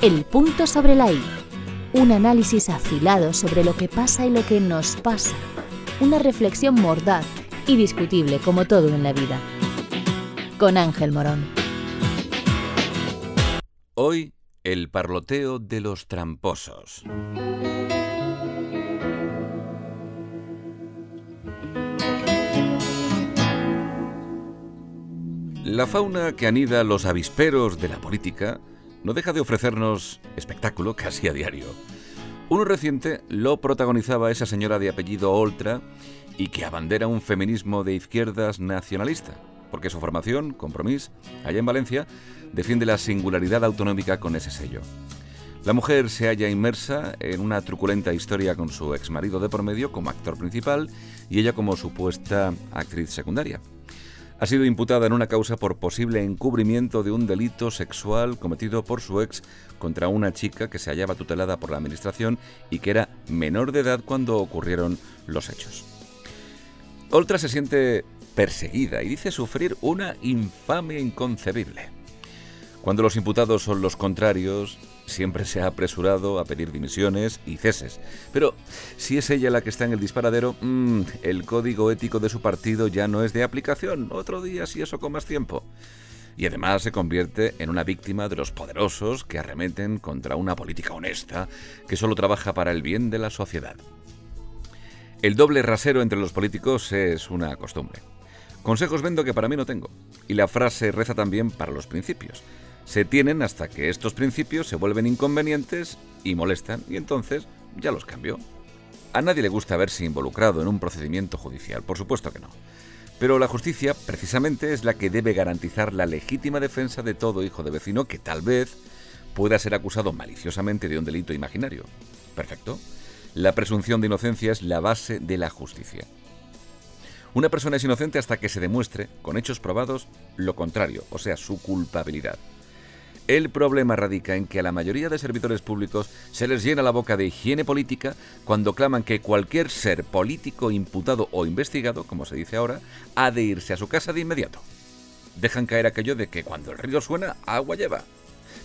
El punto sobre la I. Un análisis afilado sobre lo que pasa y lo que nos pasa. Una reflexión mordaz y discutible como todo en la vida. Con Ángel Morón. Hoy, el parloteo de los tramposos. La fauna que anida los avisperos de la política no deja de ofrecernos espectáculo casi a diario. Uno reciente lo protagonizaba esa señora de apellido Oltra y que abandera un feminismo de izquierdas nacionalista, porque su formación, Compromís, allá en Valencia, defiende la singularidad autonómica con ese sello. La mujer se halla inmersa en una truculenta historia con su exmarido de por medio como actor principal y ella como supuesta actriz secundaria ha sido imputada en una causa por posible encubrimiento de un delito sexual cometido por su ex contra una chica que se hallaba tutelada por la administración y que era menor de edad cuando ocurrieron los hechos. Oltra se siente perseguida y dice sufrir una infamia inconcebible. Cuando los imputados son los contrarios, siempre se ha apresurado a pedir dimisiones y ceses. Pero si es ella la que está en el disparadero, mm, el código ético de su partido ya no es de aplicación. Otro día si eso con más tiempo. Y además se convierte en una víctima de los poderosos que arremeten contra una política honesta que solo trabaja para el bien de la sociedad. El doble rasero entre los políticos es una costumbre. Consejos vendo que para mí no tengo. Y la frase reza también para los principios se tienen hasta que estos principios se vuelven inconvenientes y molestan, y entonces ya los cambio. A nadie le gusta verse involucrado en un procedimiento judicial, por supuesto que no. Pero la justicia, precisamente, es la que debe garantizar la legítima defensa de todo hijo de vecino que tal vez pueda ser acusado maliciosamente de un delito imaginario. Perfecto. La presunción de inocencia es la base de la justicia. Una persona es inocente hasta que se demuestre, con hechos probados, lo contrario, o sea, su culpabilidad. El problema radica en que a la mayoría de servidores públicos se les llena la boca de higiene política cuando claman que cualquier ser político imputado o investigado, como se dice ahora, ha de irse a su casa de inmediato. Dejan caer aquello de que cuando el río suena, agua lleva.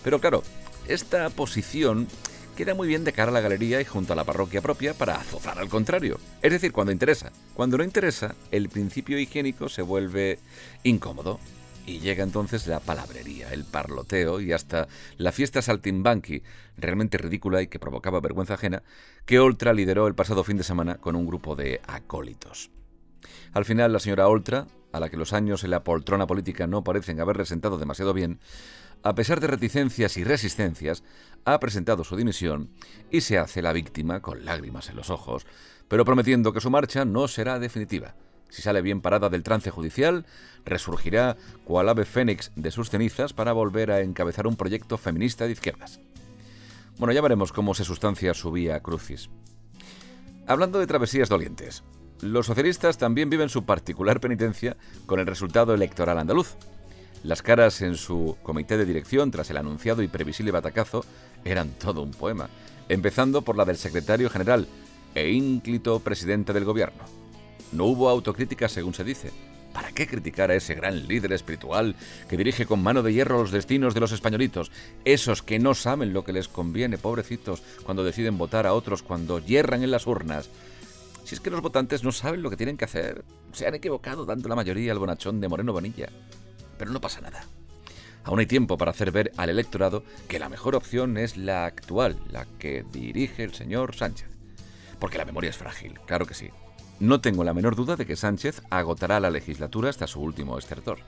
Pero claro, esta posición queda muy bien de cara a la galería y junto a la parroquia propia para azuzar al contrario. Es decir, cuando interesa. Cuando no interesa, el principio higiénico se vuelve incómodo, y llega entonces la palabrería, el parloteo y hasta la fiesta saltimbanqui, realmente ridícula y que provocaba vergüenza ajena, que Oltra lideró el pasado fin de semana con un grupo de acólitos. Al final, la señora Oltra, a la que los años en la poltrona política no parecen haber resentado demasiado bien, a pesar de reticencias y resistencias, ha presentado su dimisión y se hace la víctima con lágrimas en los ojos, pero prometiendo que su marcha no será definitiva si sale bien parada del trance judicial, resurgirá cual ave fénix de sus cenizas para volver a encabezar un proyecto feminista de izquierdas. Bueno, ya veremos cómo se sustancia su vía crucis. Hablando de travesías dolientes, los socialistas también viven su particular penitencia con el resultado electoral andaluz. Las caras en su comité de dirección tras el anunciado y previsible batacazo eran todo un poema, empezando por la del secretario general e ínclito presidente del gobierno. No hubo autocrítica según se dice. ¿Para qué criticar a ese gran líder espiritual que dirige con mano de hierro los destinos de los españolitos? Esos que no saben lo que les conviene, pobrecitos, cuando deciden votar a otros, cuando hierran en las urnas. Si es que los votantes no saben lo que tienen que hacer, se han equivocado dando la mayoría al bonachón de Moreno Bonilla. Pero no pasa nada. Aún hay tiempo para hacer ver al electorado que la mejor opción es la actual, la que dirige el señor Sánchez. Porque la memoria es frágil, claro que sí. No tengo la menor duda de que Sánchez agotará la legislatura hasta su último estertor.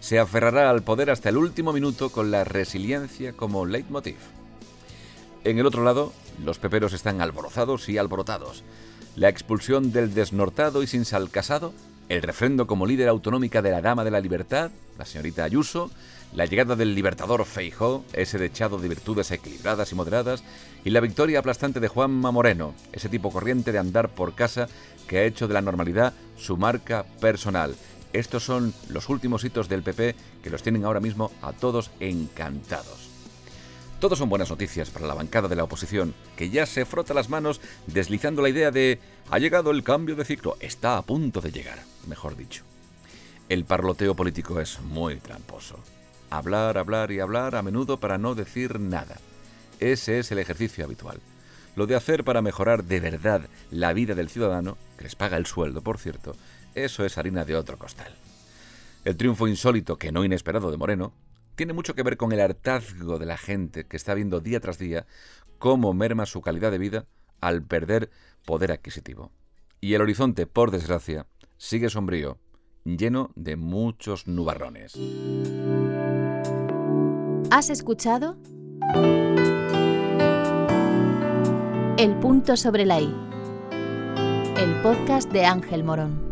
Se aferrará al poder hasta el último minuto con la resiliencia como leitmotiv. En el otro lado, los peperos están alborozados y alborotados. La expulsión del desnortado y sin sal casado, el refrendo como líder autonómica de la Dama de la Libertad, la señorita Ayuso, la llegada del libertador Feijó, ese dechado de virtudes equilibradas y moderadas, y la victoria aplastante de Juanma Moreno, ese tipo corriente de andar por casa que ha hecho de la normalidad su marca personal. Estos son los últimos hitos del PP que los tienen ahora mismo a todos encantados. Todos son buenas noticias para la bancada de la oposición, que ya se frota las manos deslizando la idea de ha llegado el cambio de ciclo, está a punto de llegar, mejor dicho. El parloteo político es muy tramposo hablar, hablar y hablar a menudo para no decir nada. Ese es el ejercicio habitual. Lo de hacer para mejorar de verdad la vida del ciudadano, que les paga el sueldo, por cierto, eso es harina de otro costal. El triunfo insólito, que no inesperado, de Moreno, tiene mucho que ver con el hartazgo de la gente que está viendo día tras día cómo merma su calidad de vida al perder poder adquisitivo. Y el horizonte, por desgracia, sigue sombrío, lleno de muchos nubarrones. ¿Has escuchado? El punto sobre la I. El podcast de Ángel Morón.